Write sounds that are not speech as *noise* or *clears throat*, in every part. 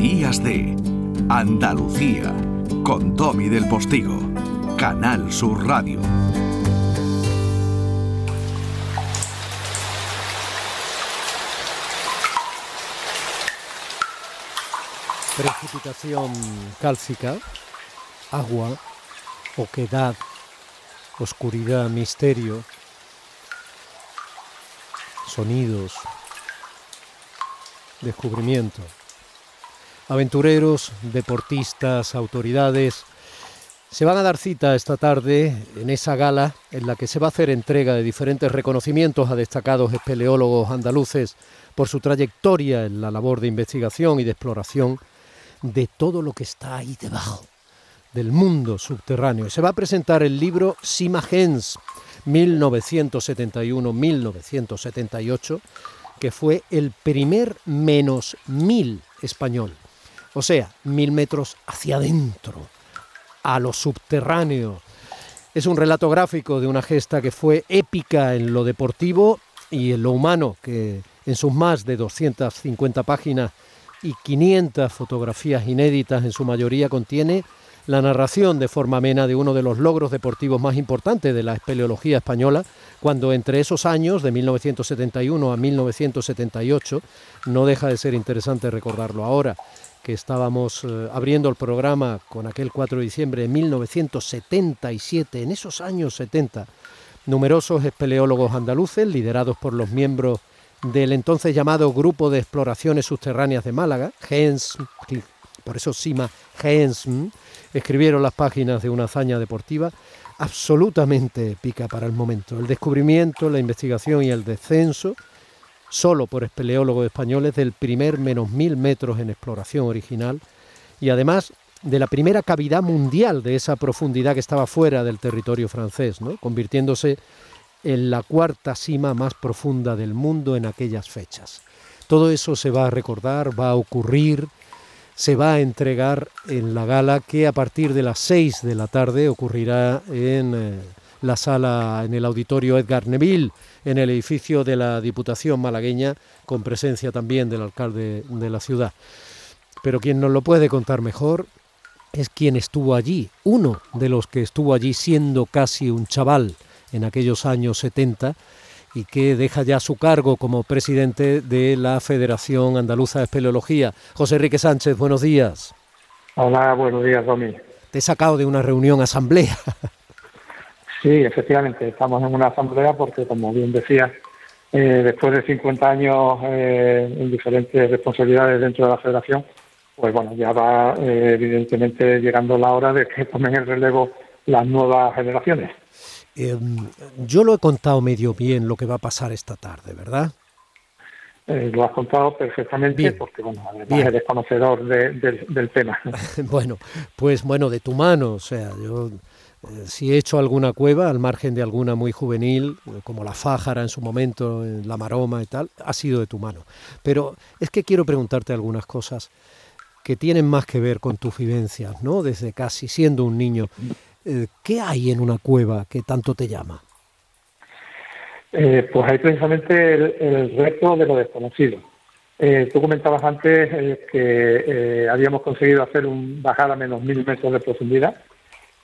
Días de Andalucía con Tommy del Postigo, Canal Sur Radio. Precipitación cálcica, agua, oquedad, oscuridad, misterio, sonidos, descubrimiento. Aventureros, deportistas, autoridades se van a dar cita esta tarde en esa gala en la que se va a hacer entrega de diferentes reconocimientos a destacados espeleólogos andaluces por su trayectoria en la labor de investigación y de exploración de todo lo que está ahí debajo del mundo subterráneo. Se va a presentar el libro Sima Gens 1971-1978, que fue el primer menos mil español. O sea, mil metros hacia adentro, a lo subterráneo. Es un relato gráfico de una gesta que fue épica en lo deportivo y en lo humano, que en sus más de 250 páginas y 500 fotografías inéditas en su mayoría contiene la narración de forma amena de uno de los logros deportivos más importantes de la espeleología española, cuando entre esos años, de 1971 a 1978, no deja de ser interesante recordarlo ahora, que estábamos eh, abriendo el programa con aquel 4 de diciembre de 1977, en esos años 70, numerosos espeleólogos andaluces, liderados por los miembros del entonces llamado Grupo de Exploraciones Subterráneas de Málaga, GENS, por eso Sima GENS, escribieron las páginas de una hazaña deportiva absolutamente épica para el momento. El descubrimiento, la investigación y el descenso solo por espeleólogos españoles del primer menos mil metros en exploración original y además de la primera cavidad mundial de esa profundidad que estaba fuera del territorio francés, ¿no? convirtiéndose en la cuarta cima más profunda del mundo en aquellas fechas. Todo eso se va a recordar, va a ocurrir, se va a entregar en la gala que a partir de las seis de la tarde ocurrirá en eh, la sala, en el auditorio Edgar Neville, en el edificio de la Diputación malagueña, con presencia también del alcalde de la ciudad. Pero quien nos lo puede contar mejor es quien estuvo allí, uno de los que estuvo allí siendo casi un chaval en aquellos años 70 y que deja ya su cargo como presidente de la Federación Andaluza de Espeleología. José Enrique Sánchez, buenos días. Hola, buenos días, Domi. Te he sacado de una reunión asamblea. *laughs* Sí, efectivamente, estamos en una asamblea porque, como bien decía, eh, después de 50 años eh, en diferentes responsabilidades dentro de la federación, pues bueno, ya va eh, evidentemente llegando la hora de que *laughs* tomen el relevo las nuevas generaciones. yo lo he contado medio bien lo que va a pasar esta tarde, ¿verdad? Lo has contado perfectamente porque, bueno, además eres conocedor del tema. *laughs* bueno, pues bueno, de tu mano, o sea, yo eh, si he hecho alguna cueva, al margen de alguna muy juvenil, eh, como la Fájara en su momento, la Maroma y tal, ha sido de tu mano. Pero es que quiero preguntarte algunas cosas que tienen más que ver con tus vivencias, ¿no? Desde casi siendo un niño. Eh, ¿Qué hay en una cueva que tanto te llama? Pues hay precisamente el, reto de lo desconocido. tú comentabas antes que habíamos conseguido hacer un bajar a menos mil metros de profundidad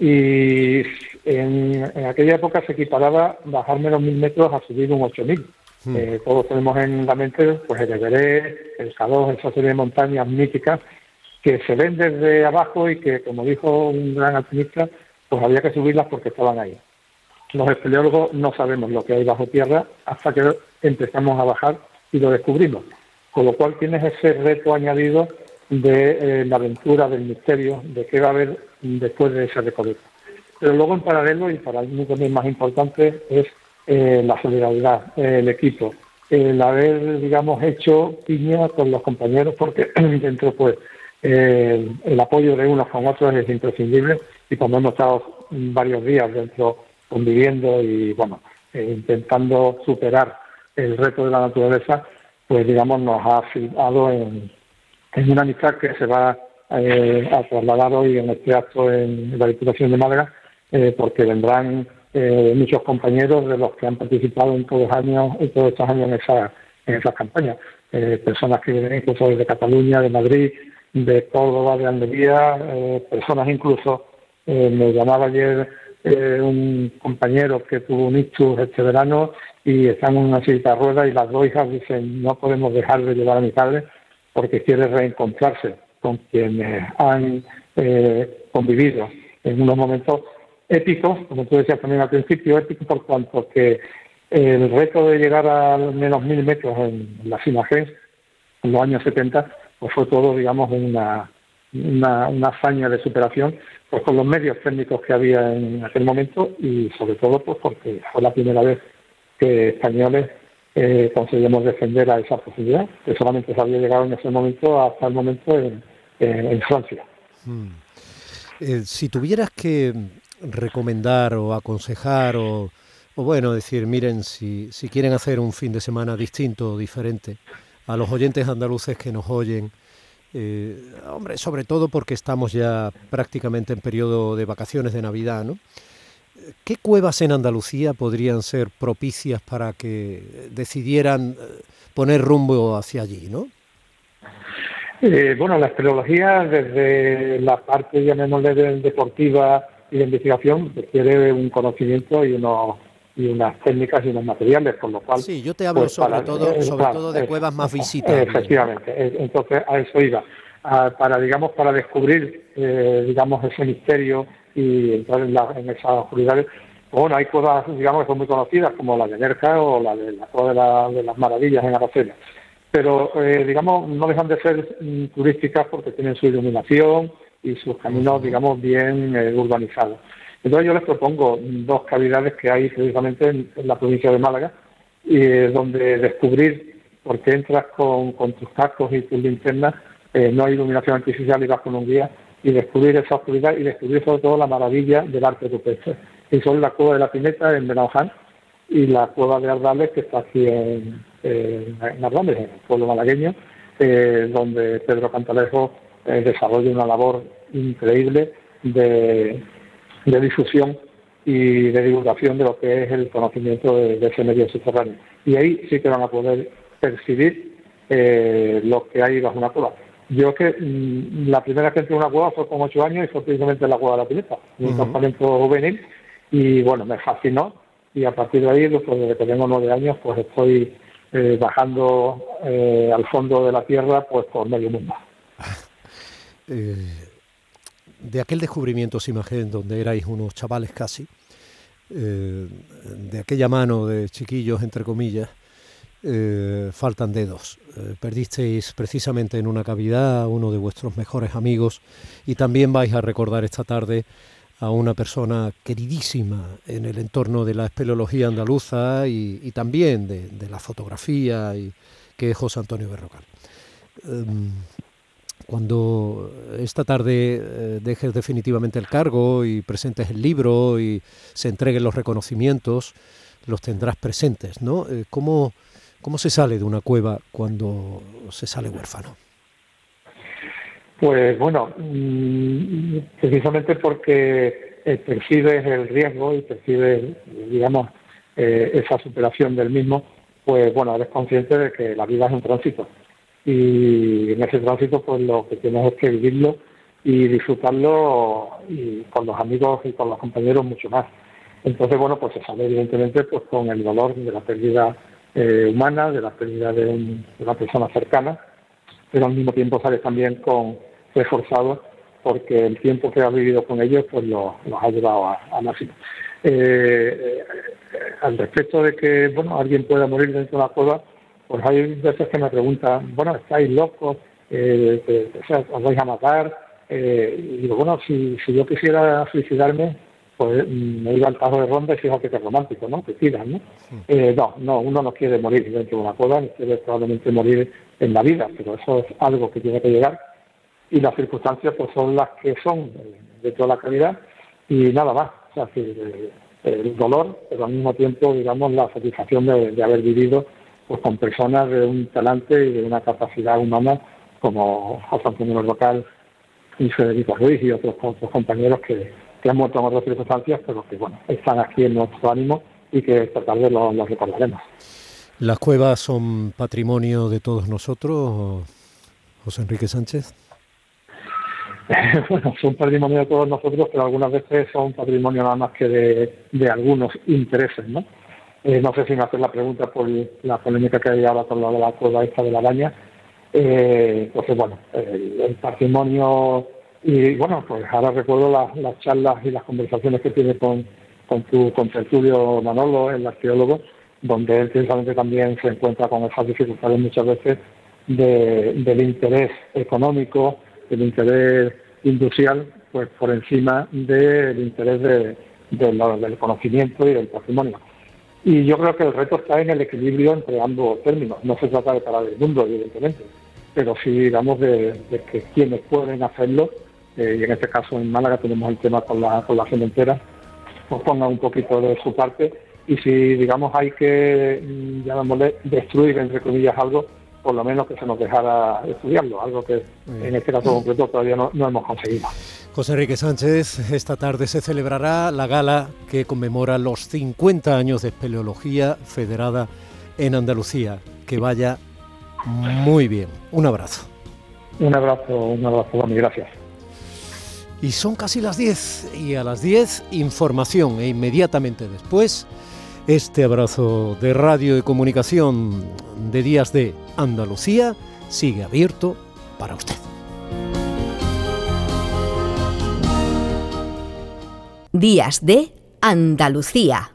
y en, aquella época se equiparaba bajar menos mil metros a subir un 8000. Hmm. Eh, todos tenemos en la mente pues el Everest, el Salón, esa serie de montañas míticas que se ven desde abajo y que, como dijo un gran alpinista, pues había que subirlas porque estaban ahí. Los espeleólogos no sabemos lo que hay bajo tierra hasta que empezamos a bajar y lo descubrimos. Con lo cual tienes ese reto añadido de eh, la aventura, del misterio, de qué va a haber después de ese recorrido. Pero luego en paralelo, y para mí también más importante, es eh, la solidaridad, el equipo, el haber, digamos, hecho piña con los compañeros, porque *clears throat* dentro, pues, el apoyo de unos con otros es imprescindible y como hemos estado varios días dentro conviviendo y, bueno, eh, intentando superar el reto de la naturaleza, pues, digamos, nos ha afirmado en, en una amistad que se va eh, a trasladar hoy en este acto en la Diputación de Málaga, eh, porque vendrán eh, muchos compañeros de los que han participado en todos, años, en estos años en, esa, en esas campañas. personas que vienen incluso desde Cataluña, de Madrid, de Córdoba, de Almería, personas incluso, me llamaba ayer eh, un compañero que tuvo un ictus este verano y están en una cita de ruedas y las dos hijas dicen no podemos dejar de llevar a mi padre porque quiere reencontrarse con quienes han convivido en unos momentos épicos, como tú decías también al principio, épicos por cuanto que el reto de llegar a menos mil metros en la G en los años 70 pues fue todo, digamos, una, una, una, hazaña de superación, pues con los medios técnicos que había en aquel momento y sobre todo pues porque fue la primera vez que españoles eh, conseguimos defender a esa posibilidad, que solamente se había llegado en ese momento hasta el momento en, Francia. Hmm. Eh, si tuvieras que recomendar o aconsejar o, o bueno, decir, miren, si, si quieren hacer un fin de semana distinto o diferente, a los oyentes andaluces que nos oyen, eh, hombre, sobre todo porque estamos ya prácticamente en periodo de vacaciones de Navidad, ¿no? ¿Qué cuevas en Andalucía podrían ser propicias para que decidieran eh, poner rumbo hacia allí, no? Eh, bueno, la espeleología, desde la parte, llamémosle, deportiva y de investigación, requiere un conocimiento y unos y unas técnicas y unos materiales, con lo cual... Sí, yo te hablo pues, sobre, todo, eh, sobre todo de cuevas más visitadas. Efectivamente, entonces a eso iba. para, digamos, para descubrir, eh, digamos, ese misterio y entrar en, la, en esas oscuridades, bueno, hay cuevas, digamos, que son muy conocidas, como la de Nerja o la de la Cueva de, las Maravillas en Aracena. Pero, eh, digamos, no dejan de ser mm, turísticas porque tienen su iluminación y sus caminos, digamos, bien urbanizados. Entonces yo les propongo dos cavidades que hay precisamente en, la provincia de Málaga, y donde descubrir, porque entras con, tus cascos y tus linternas, eh, no hay iluminación artificial y vas con un guía, y descubrir esa oscuridad y descubrir sobre todo la maravilla del arte rupestre. Y son la cueva de la Pineta en Benaján y la cueva de Ardales que está aquí en, en, en el pueblo malagueño, eh, donde Pedro Cantalejo eh, desarrolla una labor increíble de de difusión y de divulgación de lo que es el conocimiento de, ese medio subterráneo. Y ahí sí que van a poder percibir eh, lo que hay bajo una cueva. Yo que mm, la primera que entré en una cueva fue con ocho años y fue precisamente la cueva de la pileta, un campamento juvenil, y bueno, me fascinó y a partir de ahí, después de que tengo nueve años, pues estoy eh, bajando eh, al fondo de la tierra pues por medio mundo. *laughs* de aquel descubrimiento, os imagen, donde erais unos chavales casi, eh, de aquella mano de chiquillos, entre comillas, eh, faltan dedos. Eh, perdisteis precisamente en una cavidad a uno de vuestros mejores amigos y también vais a recordar esta tarde a una persona queridísima en el entorno de la espeleología andaluza y, también de, la fotografía, y, que es José Antonio Berrocal. Em, cuando esta tarde eh, dejes definitivamente el cargo y presentes el libro y se entreguen los reconocimientos, los tendrás presentes, ¿no? Eh, ¿Cómo, ¿Cómo se sale de una cueva cuando se sale huérfano? Pues bueno, mm, precisamente porque percibes el riesgo y percibes, digamos, eh, esa superación del mismo, pues bueno, eres consciente de que la vida es un tránsito y en ese tránsito pues lo que tienes es que vivirlo y disfrutarlo y con los amigos y con los compañeros mucho más. Entonces, bueno, pues se sale evidentemente pues con el dolor de la pérdida eh, humana, de la pérdida de, una persona cercana, pero al mismo tiempo sales también con reforzado porque el tiempo que has vivido con ellos pues los ha llevado a, a máximo. Eh, eh, al respecto de que bueno alguien pueda morir dentro de la cueva, pues hay veces que me preguntan, bueno, estáis locos, eh, os vais a matar. Eh, y digo, bueno, si, si yo quisiera suicidarme, pues mm, me iba al paso de ronda y fíjate que es romántico, ¿no? Que tiran, ¿no? Eh, no, no, uno no quiere morir dentro de una cueva, quiere probablemente morir en la vida, pero eso es algo que tiene que llegar. Y las circunstancias pues son las que son de toda la calidad y nada más. O sea, el dolor, pero al mismo tiempo, digamos, la satisfacción de haber vivido pues con personas de un talante y de una capacidad humana como José Antonio Local y Federico Ruiz y otros, compañeros que, han muerto en otras circunstancias, pero que bueno, están aquí en nuestro ánimo y que esta tarde los lo recordaremos. ¿Las cuevas son patrimonio de todos nosotros, José Enrique Sánchez? *laughs* bueno, son patrimonio de todos nosotros, pero algunas veces son patrimonio nada más que de, algunos intereses, ¿no? Eh, no sé si me haces la pregunta por la polémica que hay ahora con la de la cueva esta de la baña. Eh, entonces, bueno, el, patrimonio y bueno, pues ahora recuerdo las, charlas y las conversaciones que tiene con, con tu con Tertulio Manolo, el arqueólogo, donde él precisamente también se encuentra con esas dificultades muchas veces del interés económico, del interés industrial, pues por encima del interés de, del conocimiento y del patrimonio. Y yo creo que el reto está en el equilibrio entre ambos términos. No se trata de parar el mundo, evidentemente, pero sí, digamos, de, que quienes pueden hacerlo, eh, y en este caso en Málaga tenemos el tema con la, con la cementera, pues pongan un poquito de su parte y si, digamos, hay que, mm, llamémosle, destruir, entre comillas, algo, por lo menos que se nos dejara estudiarlo, algo que en este caso concreto todavía no, hemos conseguido. José Enrique Sánchez, esta tarde se celebrará la gala que conmemora los 50 años de espeleología federada en Andalucía. Que vaya muy bien. Un abrazo. Un abrazo, un abrazo, y gracias. Y son casi las 10 y a las 10 información e inmediatamente después este abrazo de radio y comunicación de Días de Andalucía sigue abierto para usted. Días de Andalucía